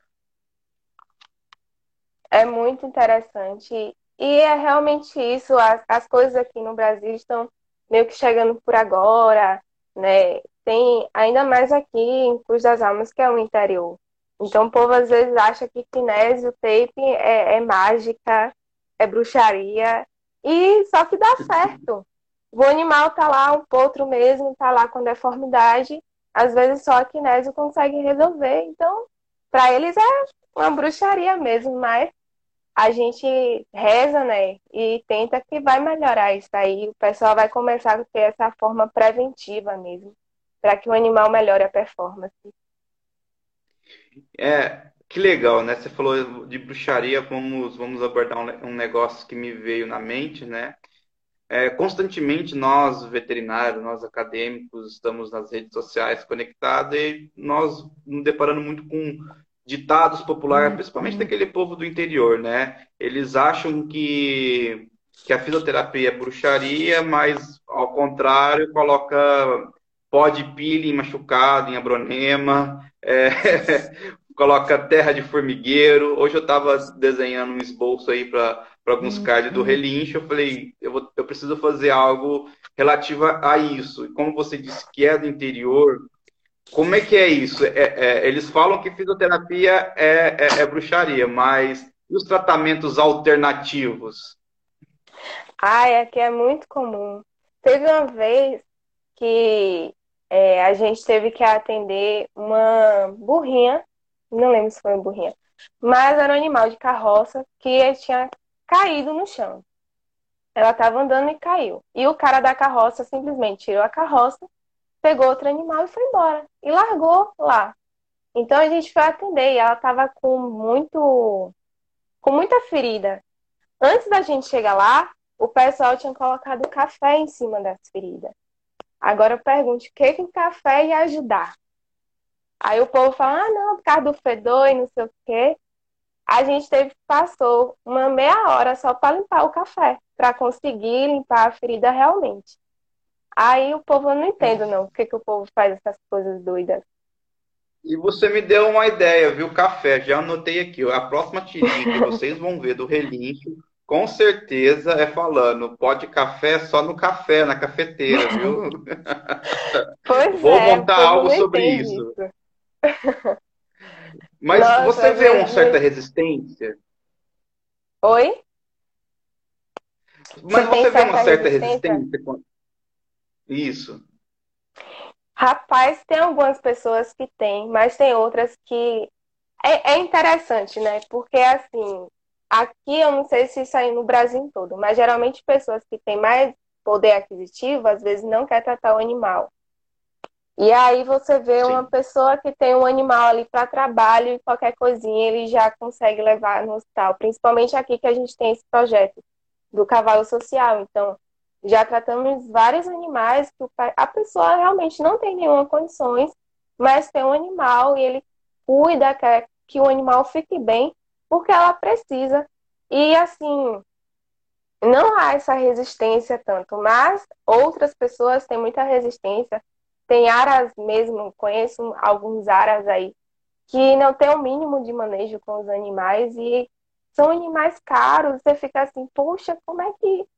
É muito interessante. E é realmente isso. As, as coisas aqui no Brasil estão meio que chegando por agora, né? Tem ainda mais aqui em Cruz das Almas, que é o interior. Então o povo às vezes acha que kinésio, tape é, é mágica, é bruxaria. E só que dá certo. O animal tá lá, um potro mesmo, tá lá com deformidade. Às vezes só a kinésio consegue resolver. Então, para eles é uma bruxaria mesmo, mas a gente reza, né? E tenta que vai melhorar isso aí. O pessoal vai começar a ter essa forma preventiva mesmo, para que o animal melhore a performance. É, que legal, né? Você falou de bruxaria, vamos, vamos abordar um, um negócio que me veio na mente, né? É, constantemente nós, veterinários, nós acadêmicos, estamos nas redes sociais conectados e nós nos deparando muito com ditados populares, uhum. principalmente daquele povo do interior, né? Eles acham que, que a fisioterapia é bruxaria, mas ao contrário, coloca pó de em machucado, em abronema, é, [LAUGHS] coloca terra de formigueiro. Hoje eu estava desenhando um esboço aí para alguns uhum. cards do relincho. Eu falei, eu, vou, eu preciso fazer algo relativo a isso. E como você disse que é do interior, como é que é isso? É, é, eles falam que fisioterapia é, é, é bruxaria, mas e os tratamentos alternativos? Ah, é que é muito comum. Teve uma vez que é, a gente teve que atender uma burrinha, não lembro se foi uma burrinha, mas era um animal de carroça que tinha caído no chão. Ela estava andando e caiu. E o cara da carroça simplesmente tirou a carroça pegou outro animal e foi embora. E largou lá. Então a gente foi atender e ela estava com muito com muita ferida. Antes da gente chegar lá, o pessoal tinha colocado café em cima das feridas. Agora eu pergunto, o que o café ia ajudar? Aí o povo fala, ah, não, por causa do fedor e não sei o quê. A gente teve, passou uma meia hora só para limpar o café, para conseguir limpar a ferida realmente. Aí o povo não entende, não, por que, que o povo faz essas coisas doidas. E você me deu uma ideia, viu? Café, já anotei aqui. A próxima tirinha que vocês vão ver do relincho, com certeza é falando, pode café só no café, na cafeteira, viu? [LAUGHS] Pois Vou é, montar algo sobre isso. isso. [LAUGHS] Mas Nossa, você vê uma certa resistência? Oi? Mas você, você vê uma certa resistência? resistência? Isso. Rapaz, tem algumas pessoas que têm, mas tem outras que. É, é interessante, né? Porque, assim, aqui eu não sei se isso aí no Brasil todo, mas geralmente pessoas que têm mais poder aquisitivo, às vezes não quer tratar o animal. E aí você vê Sim. uma pessoa que tem um animal ali para trabalho e qualquer coisinha ele já consegue levar no hospital. Principalmente aqui que a gente tem esse projeto do cavalo social. Então, já tratamos vários animais que a pessoa realmente não tem nenhuma condições, mas tem um animal e ele cuida, quer que o animal fique bem, porque ela precisa. E assim, não há essa resistência tanto, mas outras pessoas têm muita resistência. Tem aras mesmo, conheço alguns aras aí, que não tem o mínimo de manejo com os animais e são animais caros. Você fica assim, poxa, como é que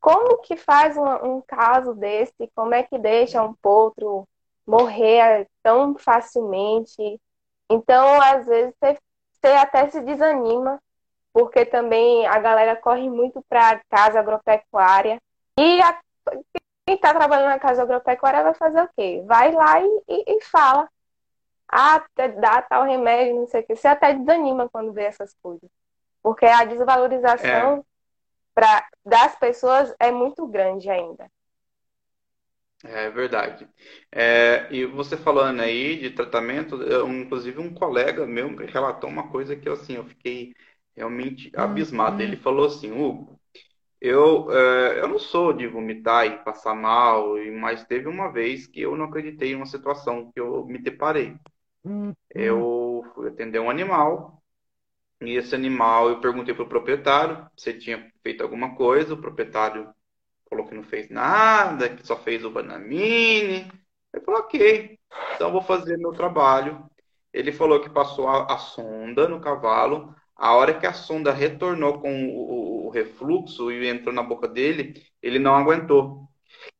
como que faz um, um caso desse? Como é que deixa um potro morrer tão facilmente? Então, às vezes, você, você até se desanima, porque também a galera corre muito para casa agropecuária. E a, quem está trabalhando na casa agropecuária vai fazer o quê? Vai lá e, e, e fala. Ah, dá tal remédio, não sei o quê. Você até desanima quando vê essas coisas. Porque a desvalorização é pra, das pessoas é muito grande ainda. É verdade. É, e você falando aí de tratamento, eu, inclusive um colega meu relatou uma coisa que assim, eu fiquei realmente uhum. abismado. Ele falou assim, Hugo, eu, é, eu não sou de vomitar e passar mal, mas teve uma vez que eu não acreditei em uma situação que eu me deparei. Uhum. Eu fui atender um animal e esse animal, eu perguntei para o proprietário se ele tinha feito alguma coisa. O proprietário falou que não fez nada, que só fez o Banamine. Eu falei, ok, então vou fazer meu trabalho. Ele falou que passou a, a sonda no cavalo. A hora que a sonda retornou com o, o refluxo e entrou na boca dele, ele não aguentou.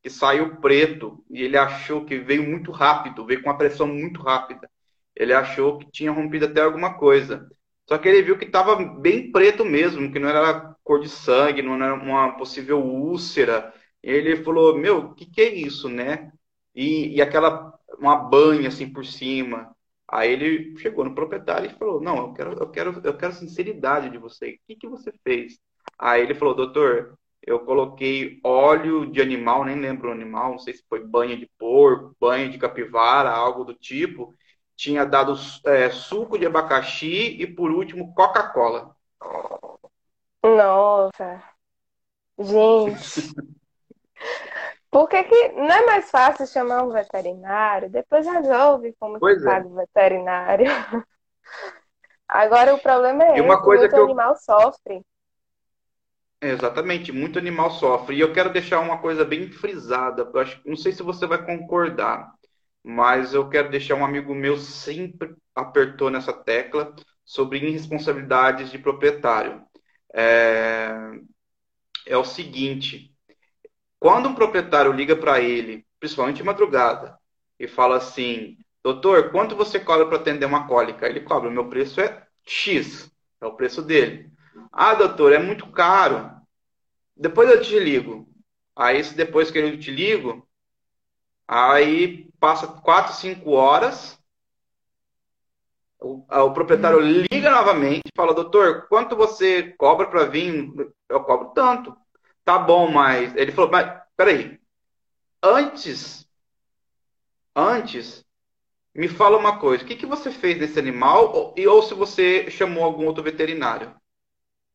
Que saiu preto e ele achou que veio muito rápido, veio com uma pressão muito rápida. Ele achou que tinha rompido até alguma coisa. Só que ele viu que estava bem preto mesmo, que não era cor de sangue, não era uma possível úlcera. Ele falou: Meu, o que, que é isso, né? E, e aquela, uma banha assim por cima. Aí ele chegou no proprietário e falou: Não, eu quero, eu quero, eu quero sinceridade de você. O que, que você fez? Aí ele falou: Doutor, eu coloquei óleo de animal, nem lembro o animal, não sei se foi banha de porco, banha de capivara, algo do tipo. Tinha dado é, suco de abacaxi e, por último, Coca-Cola. Nossa, gente. Por que, que não é mais fácil chamar um veterinário? Depois resolve como pois que é. paga o veterinário. Agora o problema é e uma coisa muito que eu... animal sofre. Exatamente, muito animal sofre. E eu quero deixar uma coisa bem frisada. Eu acho, não sei se você vai concordar, mas eu quero deixar um amigo meu sempre apertou nessa tecla sobre irresponsabilidades de proprietário. É, é o seguinte: quando um proprietário liga para ele, principalmente de madrugada, e fala assim: Doutor, quanto você cobra para atender uma cólica? Ele cobra: meu preço é X, é o preço dele. Ah, doutor, é muito caro. Depois eu te ligo. Aí, se depois que eu te ligo, aí passa 4, 5 horas. O, o proprietário liga novamente, fala: Doutor, quanto você cobra para vir? Eu cobro tanto. Tá bom, mas. Ele falou, mas peraí. Antes. Antes. Me fala uma coisa. O que, que você fez desse animal? Ou, ou se você chamou algum outro veterinário?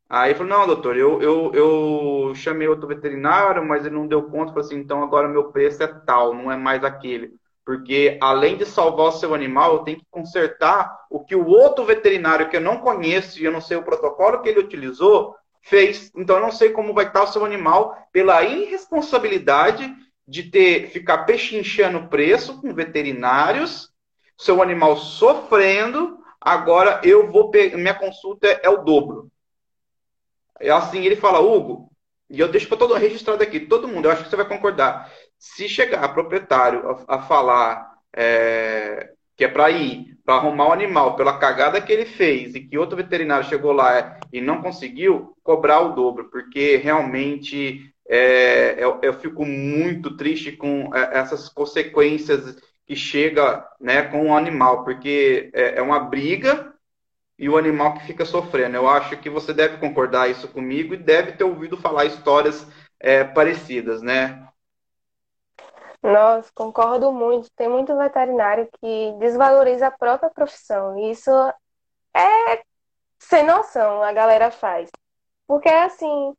Aí ele falou, não, doutor, eu, eu, eu chamei outro veterinário, mas ele não deu conta. Falei assim, então agora meu preço é tal, não é mais aquele. Porque além de salvar o seu animal, eu tenho que consertar o que o outro veterinário que eu não conheço e eu não sei o protocolo que ele utilizou, fez. Então eu não sei como vai estar o seu animal pela irresponsabilidade de ter ficar pechinchando preço com veterinários, seu animal sofrendo, agora eu vou minha consulta é o dobro. É assim, ele fala, Hugo, e eu deixo para todo registrado aqui, todo mundo, eu acho que você vai concordar. Se chegar proprietário a, a falar é, que é para ir, para arrumar o animal pela cagada que ele fez e que outro veterinário chegou lá e não conseguiu, cobrar o dobro, porque realmente é, eu, eu, fico muito triste com é, essas consequências que chega né, com o animal, porque é, é uma briga e o animal que fica sofrendo. Eu acho que você deve concordar isso comigo e deve ter ouvido falar histórias é, parecidas, né? Nossa, concordo muito. Tem muito veterinário que desvaloriza a própria profissão. E isso é sem noção, a galera faz. Porque assim,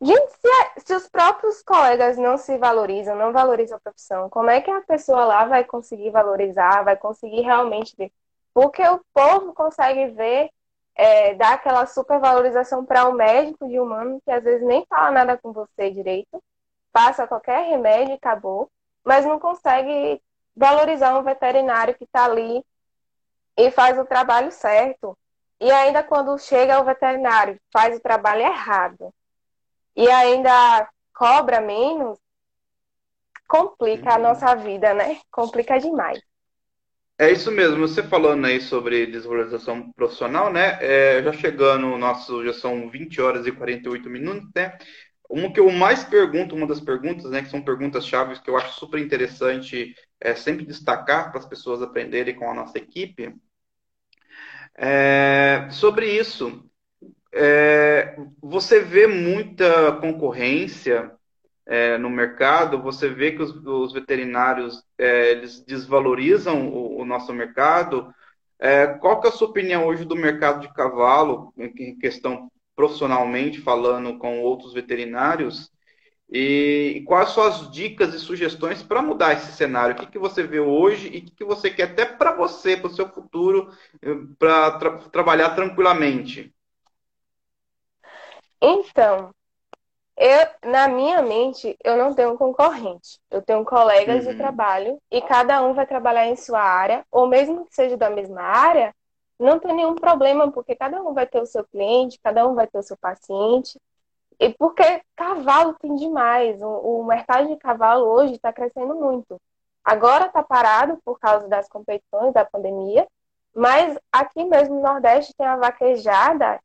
gente, se, se, os próprios colegas não se valorizam, não valorizam a profissão, como é que a pessoa lá vai conseguir valorizar, vai conseguir realmente ver? Porque o povo consegue ver, é, dar aquela supervalorização para um médico de humano que às vezes nem fala nada com você direito passa qualquer remédio e acabou, mas não consegue valorizar um veterinário que está ali e faz o trabalho certo. E ainda quando chega o veterinário, faz o trabalho errado e ainda cobra menos, complica a uhum. nossa vida, né? Complica demais. É isso mesmo, você falando aí sobre desvalorização profissional, né? É, já chegando, nosso, já são 20 horas e 48 minutos, né? Uma que eu mais pergunto, uma das perguntas, né, que são perguntas chaves que eu acho super interessante é, sempre destacar para as pessoas aprenderem com a nossa equipe, é, sobre isso. É, você vê muita concorrência é, no mercado, você vê que os, os veterinários é, eles desvalorizam o, o nosso mercado. É, qual que é a sua opinião hoje do mercado de cavalo, em questão profissionalmente falando com outros veterinários e, quais são as dicas e sugestões para mudar esse cenário? O que, que você vê hoje e o que, que você quer até para você, para o seu futuro, eh, para tra trabalhar tranquilamente? Então, eu, na minha mente, eu não tenho concorrente. Eu tenho colegas uhum. de trabalho e cada um vai trabalhar em sua área, ou mesmo que seja da mesma área, não tem nenhum problema, porque cada um vai ter o seu cliente, cada um vai ter o seu paciente. E porque cavalo tem demais. O, o mercado de cavalo hoje está crescendo muito. Agora está parado por causa das competições da pandemia, mas aqui mesmo no Nordeste tem a vaquejada.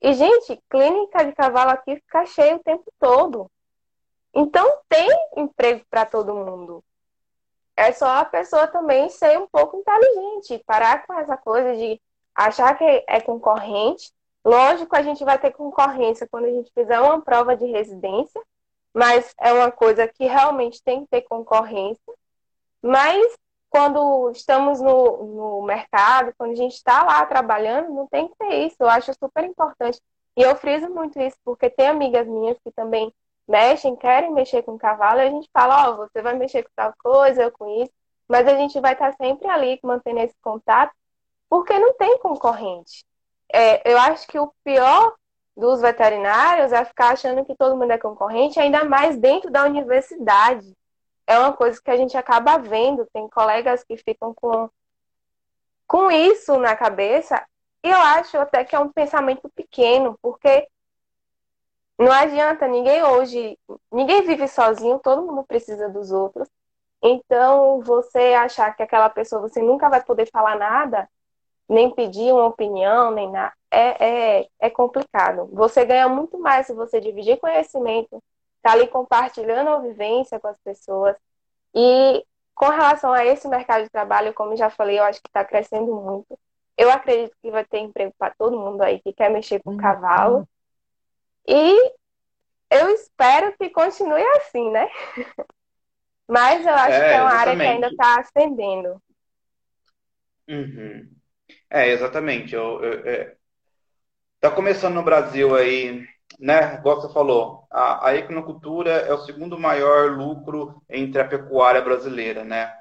E, gente, clínica de cavalo aqui fica cheia o tempo todo. Então tem emprego para todo mundo. É só a pessoa também ser um pouco inteligente, parar com essa coisa de achar que é concorrente. Lógico, a gente vai ter concorrência quando a gente fizer uma prova de residência, mas é uma coisa que realmente tem que ter concorrência. Mas quando estamos no, no mercado, quando a gente está lá trabalhando, não tem que ter isso. Eu acho super importante. E eu friso muito isso, porque tem amigas minhas que também mexem, querem mexer com cavalo, e a gente fala, ó, oh, você vai mexer com tal coisa, eu com isso, mas a gente vai estar sempre ali mantendo esse contato, porque não tem concorrente. É, eu acho que o pior dos veterinários é ficar achando que todo mundo é concorrente, ainda mais dentro da universidade. É uma coisa que a gente acaba vendo, tem colegas que ficam com, com isso na cabeça, e eu acho até que é um pensamento pequeno, porque não adianta, ninguém hoje, ninguém vive sozinho, todo mundo precisa dos outros. Então, você achar que aquela pessoa você nunca vai poder falar nada, nem pedir uma opinião, nem nada, é, é, é complicado. Você ganha muito mais se você dividir conhecimento, tá ali compartilhando a vivência com as pessoas. E com relação a esse mercado de trabalho, como já falei, eu acho que está crescendo muito. Eu acredito que vai ter emprego para todo mundo aí que quer mexer com uhum. cavalo. E eu espero que continue assim, né? [LAUGHS] Mas eu acho é, que é uma exatamente. área que ainda está ascendendo. Uhum. É, exatamente. Eu, eu, é... Tá começando no Brasil aí, né? Igual você falou, a, a equinocultura é o segundo maior lucro entre a pecuária brasileira, né?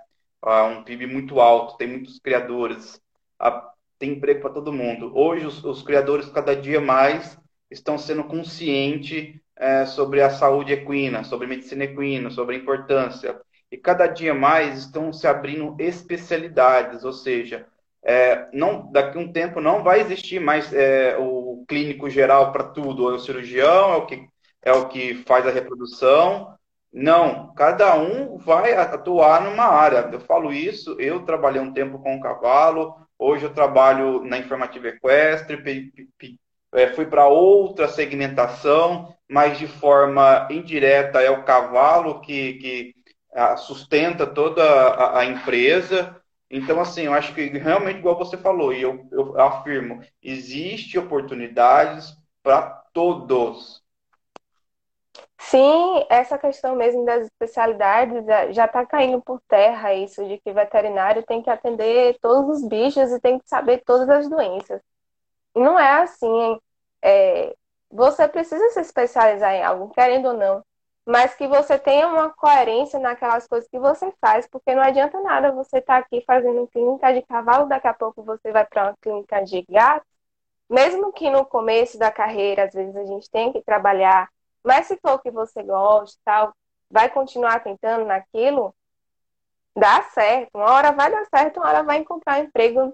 Um PIB muito alto, tem muitos criadores, a, tem emprego para todo mundo. Hoje os, os criadores cada dia mais estão sendo conscientes é, sobre a saúde equina, sobre medicina equina, sobre a importância. E cada dia mais estão se abrindo especialidades, ou seja, é, não, daqui a um tempo não vai existir mais é, o clínico geral para tudo, é o cirurgião, é o, que, é o que faz a reprodução. Não, cada um vai atuar numa área. Eu falo isso, eu trabalhei um tempo com o cavalo, hoje eu trabalho na informativa equestre, é, fui para outra segmentação, mas de forma indireta é o cavalo que, que ah, sustenta toda a, a, empresa. Então, assim, eu acho que realmente, igual você falou, e eu, eu afirmo, existe oportunidades para todos. Sim, essa questão mesmo das especialidades já está caindo por terra isso de que veterinário tem que atender todos os bichos e tem que saber todas as doenças. Não é assim é, você precisa se especializar em algo, querendo ou não, mas que você tenha uma coerência naquelas coisas que você faz, porque não adianta nada você estar tá aqui fazendo clínica de cavalo, daqui a pouco você vai para uma clínica de gato, mesmo que no começo da carreira, às vezes a gente tem que trabalhar, mas se for o que você gosta, tal, vai continuar tentando naquilo, dá certo. Uma hora vai dar certo, uma hora vai encontrar emprego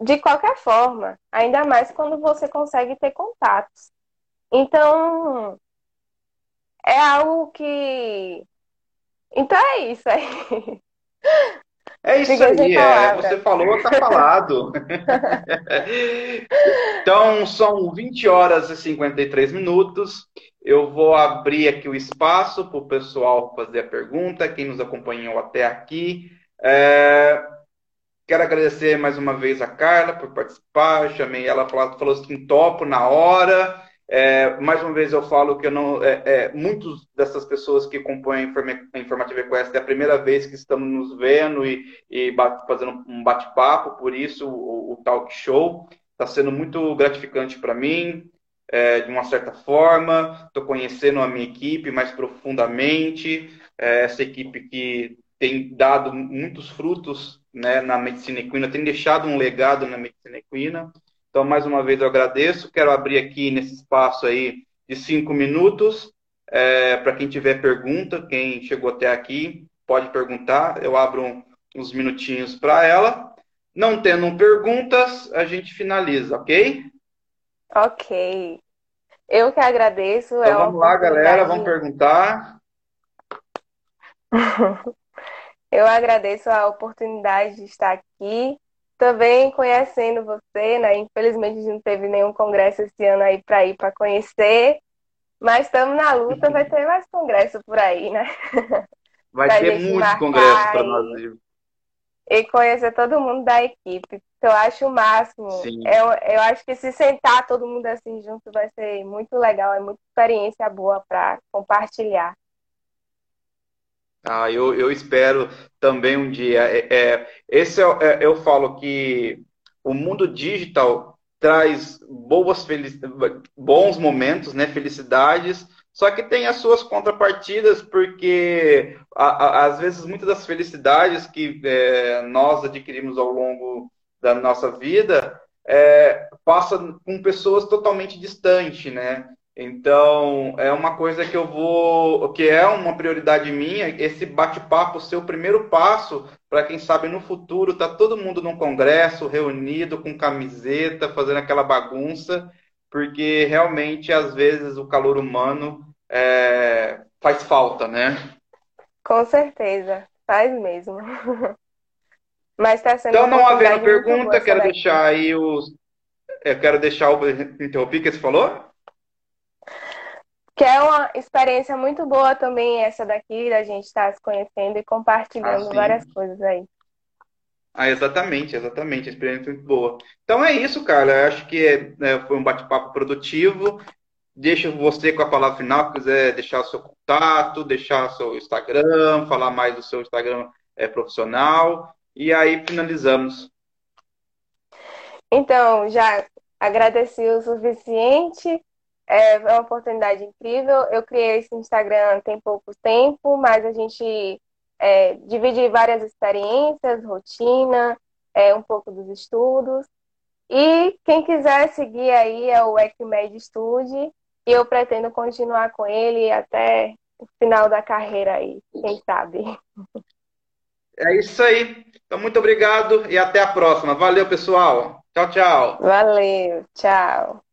de qualquer forma, ainda mais quando você consegue ter contatos. Então, é algo que. Então é isso aí. É isso aí, é, você falou, tá falado. [LAUGHS] então, são 20 horas e 53 minutos. Eu vou abrir aqui o espaço para o pessoal fazer a pergunta, quem nos acompanhou até aqui. É, Quero agradecer mais uma vez a Carla por participar. chamei ela, falou, falou assim, topo na hora. É, mais uma vez eu falo que eu não, é, é, muitos dessas pessoas que compõem a Informativa Quest é a primeira vez que estamos nos vendo e, e fazendo um bate-papo, por isso o, o, talk show está sendo muito gratificante para mim, é, de uma certa forma. Estou conhecendo a minha equipe mais profundamente, é, essa equipe que tem dado muitos frutos né, na medicina equina, tem deixado um legado na medicina equina. Então, mais uma vez, eu agradeço. Quero abrir aqui nesse espaço aí de cinco minutos é, para quem tiver pergunta, quem chegou até aqui, pode perguntar. Eu abro uns minutinhos para ela. Não tendo perguntas, a gente finaliza, ok? Ok. Eu que agradeço. Então é vamos lá, galera, vamos perguntar. [LAUGHS] Eu agradeço a oportunidade de estar aqui, também conhecendo você, né? Infelizmente a gente não teve nenhum congresso esse ano aí para ir para conhecer, mas estamos na luta, vai ter mais congresso por aí, né? [LAUGHS] Vai ter muitos congressos para nós. E conhecer todo mundo da equipe. Eu acho o máximo. Eu, eu acho que se sentar todo mundo assim junto vai ser muito legal, é muita experiência boa para compartilhar. Ah, eu, eu espero também um dia. É, é esse é, é, eu falo que o mundo digital traz boas felic... bons momentos, né, felicidades, só que tem as suas contrapartidas, porque a, a, às vezes muitas das felicidades que é, nós adquirimos ao longo da nossa vida é, passa com pessoas totalmente distantes, né? Então, é uma coisa que eu vou, que é uma prioridade minha, esse bate-papo ser o primeiro passo para quem sabe no futuro tá todo mundo num congresso reunido com camiseta, fazendo aquela bagunça, porque realmente às vezes o calor humano é, faz falta, né? Com certeza, faz mesmo. [LAUGHS] Mas está sendo Então, não havendo pergunta, quero deixar aí os. Eu quero deixar o. Interrompi que você falou? Que é uma experiência muito boa também essa daqui, da gente estar se conhecendo e compartilhando ah, várias coisas aí. Ah, exatamente, exatamente. Experiência é muito boa. Então é isso, cara. Eu acho que é, é, foi um bate-papo produtivo. Deixo você com a palavra final, se quiser deixar o seu contato, deixar o seu Instagram, falar mais do seu Instagram é, profissional. E aí finalizamos. Então, já agradeci o suficiente é uma oportunidade incrível. Eu criei esse Instagram tem pouco tempo, mas a gente é, divide várias experiências, rotina, é, um pouco dos estudos. E quem quiser seguir aí é o ECMED Studio e eu pretendo continuar com ele até o final da carreira aí, quem sabe. É isso aí. Então, muito obrigado e até a próxima. Valeu, pessoal. Tchau, tchau. Valeu, tchau.